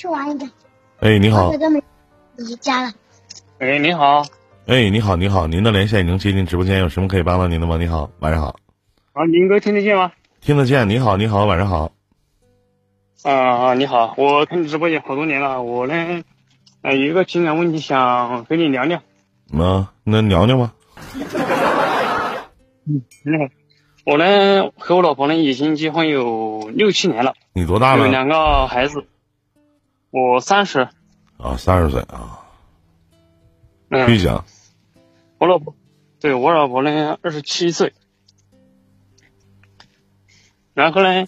去玩一个。哎，你好我。都没离家了。哎，你好，哎，你好，你好，您的连线已经接进直播间，有什么可以帮到您的吗？你好，晚上好，啊，林哥听得见吗？听得见。你好，你好，晚上好。啊啊，你好，我看你直播间好多年了，我呢，呃，有一个情感问题想跟你聊聊。那那聊聊吧。嗯，我呢和我老婆呢已经结婚有六七年了，你多大了？有两个孩子。我三十，啊，三十岁啊。嗯，继续讲。我老婆，对我老婆呢二十七岁。然后呢，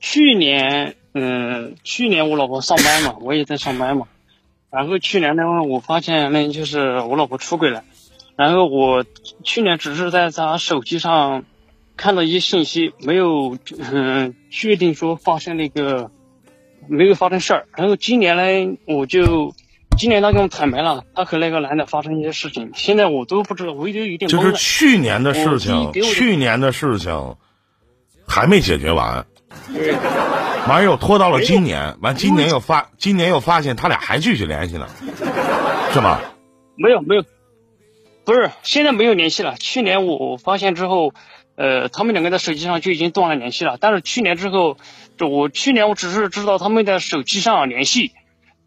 去年，嗯，去年我老婆上班嘛，我也在上班嘛。然后去年呢，我发现呢，就是我老婆出轨了。然后我去年只是在她手机上看到一些信息，没有嗯确定说发生那个没有发生事儿。然后今年呢，我就今年他跟我坦白了，他和那个男的发生一些事情，现在我都不知道，我都有点就是。去年的事情去年的事情还没解决完，对完又拖到了今年，完今年又发，今年又发现他俩还继续联系呢，是吗？没有没有，不是现在没有联系了。去年我发现之后，呃，他们两个在手机上就已经断了联系了。但是去年之后，就我去年我只是知道他们在手机上联系，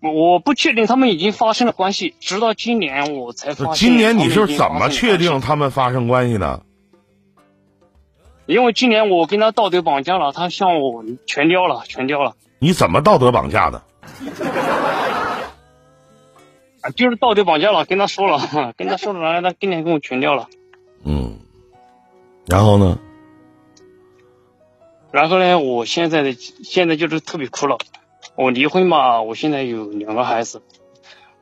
我我不确定他们已经发生了关系。直到今年我才发现。今年你是怎么确定？他们发生关系的？因为今年我跟他道德绑架了，他向我全掉了，全掉了你怎么道德绑架的？啊，就是道德绑架了。跟他说了，跟他说了，然后他今年跟我全掉了。嗯，然后呢？然后呢，我现在的现在就是特别苦恼。我离婚嘛，我现在有两个孩子，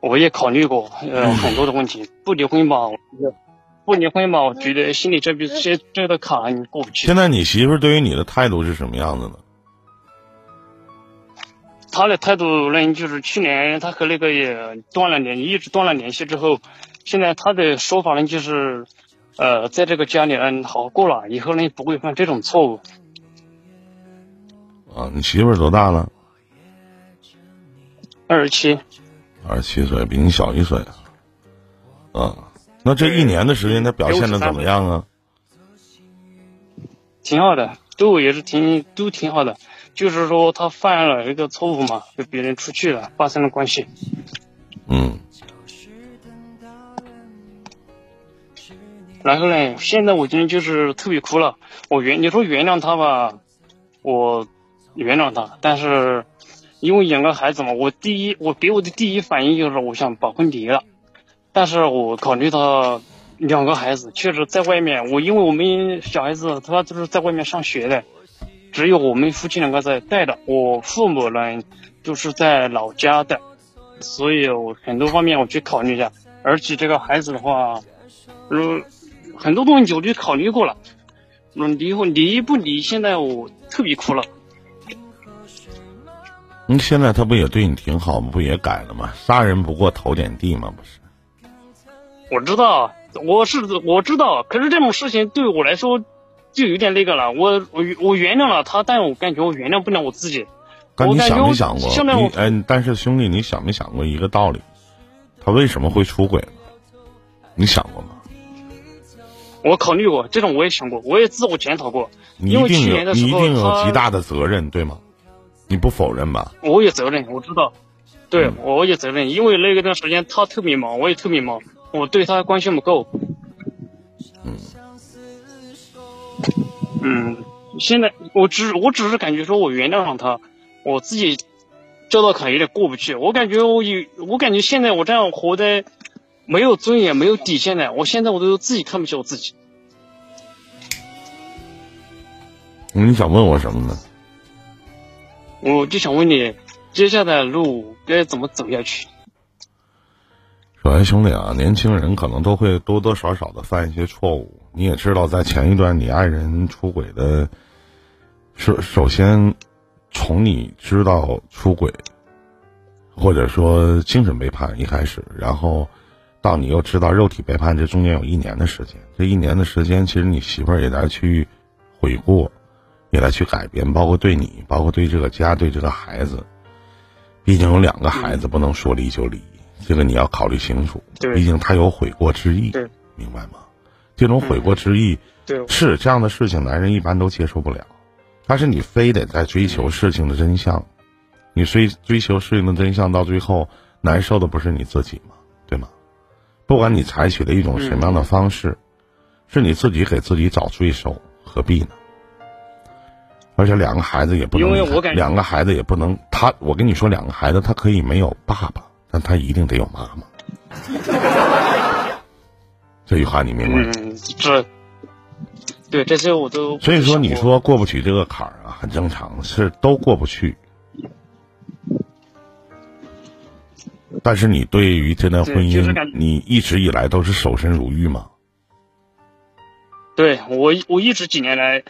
我也考虑过呃很多的问题。不离婚吧，我觉得不离婚吧，我觉得心里这边这这个坎你过不去。现在你媳妇对于你的态度是什么样子呢？她的态度呢，就是去年她和那个也断了联，一直断了联系之后，现在她的说法呢，就是呃，在这个家里呢好好过了，以后呢不会犯这种错误。啊，你媳妇儿多大了？二十七，二十七岁，比你小一岁。啊，那这一年的时间，她表现的怎么样啊？挺好的，对我也是挺都挺好的。就是说他犯了一个错误嘛，跟别人出去了，发生了关系。嗯，然后呢，现在我今天就是特别苦恼。我原你说原谅他吧，我原谅他，但是因为养个孩子嘛，我第一我给我的第一反应就是我想把婚离了，但是我考虑到两个孩子确实在外面，我因为我们小孩子他都是在外面上学的，只有我们夫妻两个在带的，我父母呢都是在老家的，所以我很多方面我去考虑一下，而且这个孩子的话，嗯。很多东西我都考虑过了，嗯，离婚离不离，现在我特别苦恼。那现在他不也对你挺好吗？不也改了吗？杀人不过头点地吗？不是？我知道，我是我知道，可是这种事情对我来说就有点那个了。我我我原谅了他，但我感觉我原谅不了我自己。但你想没想过？你哎，但是兄弟，你想没想过一个道理？他为什么会出轨呢？你想过吗？我考虑过这种，我也想过，我也自我检讨过。你一定有，你一定有极大的责任，对吗？你不否认吧？我有责任，我知道，对、嗯我有责任，因为那个段时间他特别忙，我也特别忙，我对他关心不够。嗯嗯，现在我只我只是感觉说我原谅了他，我自己这道坎有点过不去。我感觉我有，我感觉现在我这样活的没有尊严、没有底线的，我现在我都自己看不起我自己。你想问我什么呢？我就想问你，接下来的路该怎么走下去？首先，兄弟啊，年轻人可能都会多多少少的犯一些错误。你也知道，在前一段你爱人出轨的，首首先从你知道出轨，或者说精神背叛一开始，然后到你又知道肉体背叛，这中间有一年的时间。这一年的时间，其实你媳妇儿也在去悔过，也在去改变，包括对你，包括对这个家，对这个孩子。毕竟有两个孩子，不能说离就离，这个你要考虑清楚。对毕竟他有悔过之意，对明白吗？这种悔过之意、对，是这样的事情，男人一般都接受不了。但是你非得在追求事情的真相，你追追求事情的真相，到最后难受的不是你自己吗？对吗？不管你采取的一种什么样的方式，是你自己给自己找罪受，何必呢？而且两个孩子也不能，因为我感觉两个孩子也不能，他我跟你说，两个孩子他可以没有爸爸，但他一定得有妈妈。这句话你明白吗？嗯，这，对这些我都。所以说，你说过不去这个坎儿啊，很正常，是都过不去。但是你对于这段婚对就是姻，你一直以来都是守身如玉吗？对我我一直几年来，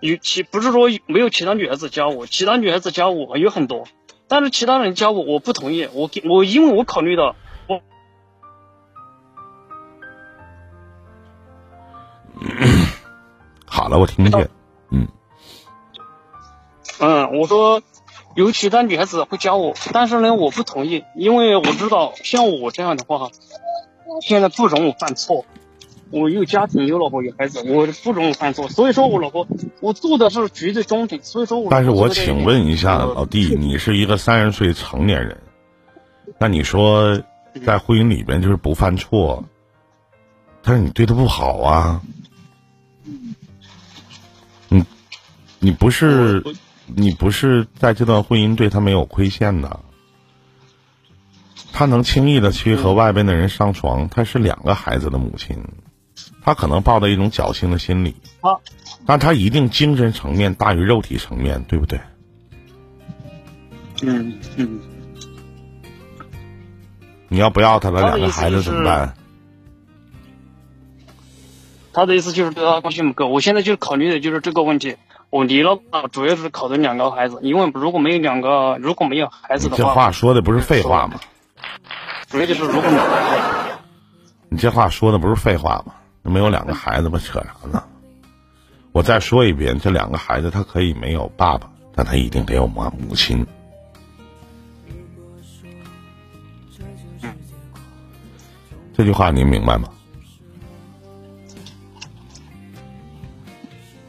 有其不是说没有其他女孩子加我，其他女孩子加我有很多，但是其他人加我我不同意，我给我因为我考虑到我 好了，我听见。嗯，嗯，我说有其他女孩子会加我，但是呢我不同意，因为我知道像我这样的话，现在不容我犯错。我有家庭，有老婆，有孩子，我不容易犯错，所以说我老婆，我做的是绝对忠诚，所以说我。但是我请问一下呃老弟，你是一个三十岁成年人，那你说在婚姻里边就是不犯错，但是你对他不好啊？你你不是你不是在这段婚姻对他没有亏欠的，他能轻易的去和外边的人上床，他是两个孩子的母亲，他可能抱着一种侥幸的心理，啊但他一定精神层面大于肉体层面，对不对？嗯嗯，你要不要他的他的意思两个孩子怎么办？他的意思就是对他关心不够。我现在就是考虑的就是这个问题。我离了吧，主要是考虑两个孩子，因为如果没有两个，如果没有孩子的话，这话说的不是废话吗？主要就是如果没有孩子你这话说的不是废话吗？没有两个孩子吧？扯啥呢？我再说一遍，这两个孩子他可以没有爸爸，但他一定得有妈母亲。这句话您明白吗？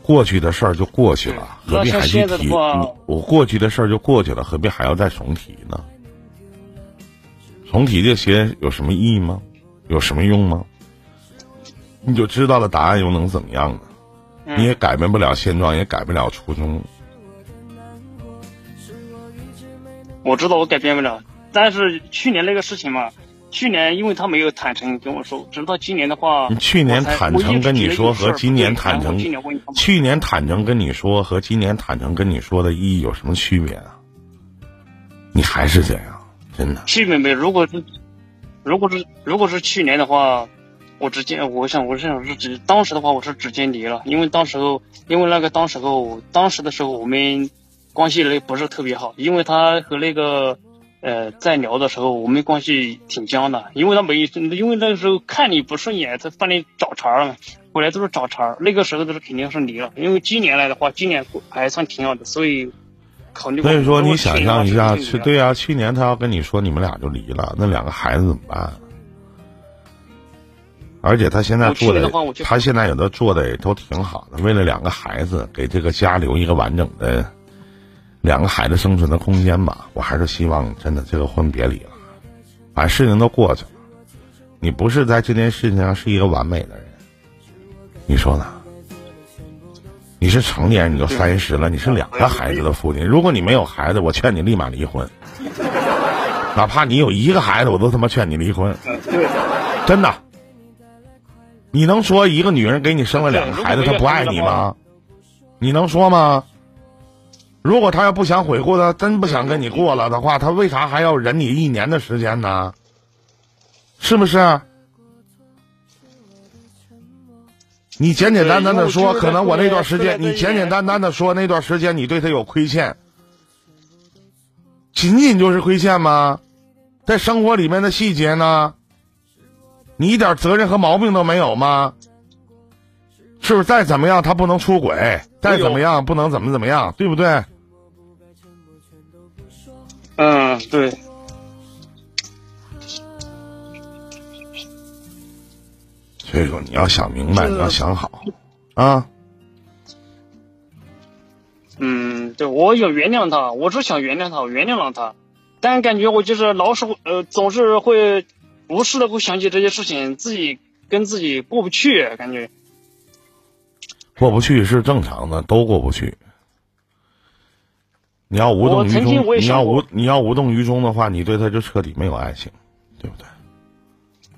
过去的事儿就过去了，何必还去提？我过去的事儿就过去了，何必还要再重提呢？重提这些有什么意义吗？有什么用吗？你就知道了答案又能怎么样呢？你也改变不了现状，也改不了初衷。我知道我改变不了，但是去年那个事情嘛，去年因为他没有坦诚跟我说，直到今年的话，你去年坦诚跟你说和今年坦诚去年坦诚跟你说和今年坦诚跟你说的意义有什么区别啊？你还是这样，真的。区别没有。如果是，如果是，如果是去年的话，我直接，我想，我想是直，当时的话，我是直接离了，因为当时候，因为那个当时候，当时的时候，我们关系呢不是特别好，因为他和那个，呃，在聊的时候，我们关系挺僵的，因为他没，因为那个时候看你不顺眼，他帮你找茬儿了，后来都是找茬儿，那个时候都是肯定是离了，因为今年来的话，今年还算挺好的，所以考虑。所以说，你想象一下，去对呀、去年他要跟你说你们俩就离了，那两个孩子怎么办？而且他现在做的他现在有的做的也都挺好的，为了两个孩子，给这个家留一个完整的两个孩子生存的空间吧。我还是希望真的这个婚别离了，把事情都过去了。你不是在这件事情上是一个完美的人，你说呢？你是成年人，你都三十了，你是两个孩子的父亲。如果你没有孩子，我劝你立马离婚。哪怕你有一个孩子，我都他妈劝你离婚。真的。你能说一个女人给你生了两个孩子，她不爱你吗？你能说吗？如果她要不想悔过，她真不想跟你过了的话，她为啥还要忍你一年的时间呢？是不是？你简简单单的说，可能我那段时间，你简简单单的说那段时间你对她有亏欠，仅仅就是亏欠吗？在生活里面的细节呢？你一点责任和毛病都没有吗？是不是？再怎么样，他不能出轨，再怎么样，不能怎么怎么样，对不对？嗯，对。所以说，你要想明白，你要想好，啊。嗯，对，我有原谅他，我是想原谅他，我原谅了他，但感觉我就是老是呃，总是会无时的会想起这些事情，自己跟自己过不去，感觉。过不去是正常的，都过不去。你要无动于衷，你要无你要无动于衷的话，你对他就彻底没有爱情，对不对？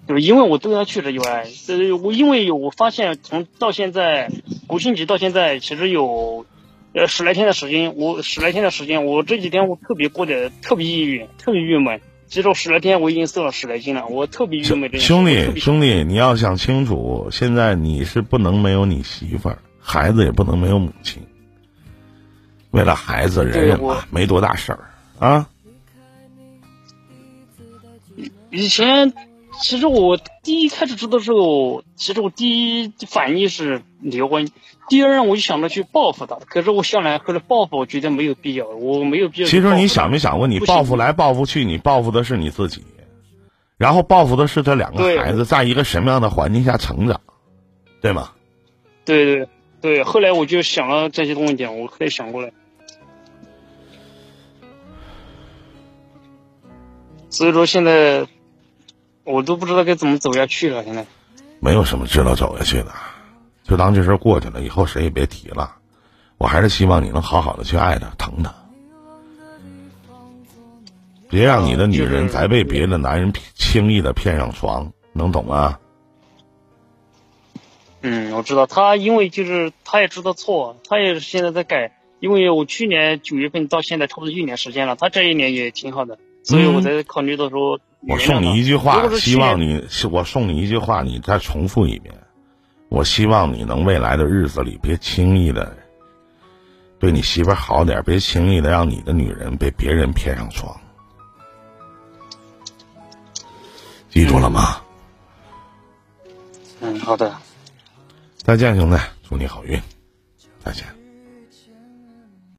就是因为我对他确实有爱，呃，我因为有我发现从到现在国庆节到现在，其实有呃十来天的时间，我十来天的时间，我这几天我特别过得特别抑郁，特别郁闷。其实十来天我已经瘦了十来斤了，我特别郁闷。兄弟兄弟，你要想清楚，现在你是不能没有你媳妇儿。孩子也不能没有母亲，为了孩子忍忍吧，没多大事儿啊。以前其实我第一开始知道的时候，其实我第一反应是离婚，第二我就想着去报复他。可是我想来，后来报复我觉得没有必要，我没有必要。其实你想没想过，你报复来报复去，你报复的是你自己，然后报复的是这两个孩子在一个什么样的环境下成长，对吗？对对。对，后来我就想了这些东西，我可以想过来，所以说现在我都不知道该怎么走下去了。现在没有什么知道走下去的，就当这事过去了，以后谁也别提了。我还是希望你能好好的去爱他、疼他，别让你的女人再被别的男人轻易的骗上床，能懂吗？嗯，我知道他，因为就是他也知道错，他也是现在在改。因为我去年九月份到现在差不多一年时间了，他这一年也挺好的，所以我在考虑到说。我送你一句话，希望你，我送你一句话，你再重复一遍。我希望你能未来的日子里别轻易的对你媳妇好点，别轻易的让你的女人被别人骗上床，记住了吗？嗯，好的。再见，兄弟，祝你好运，再见。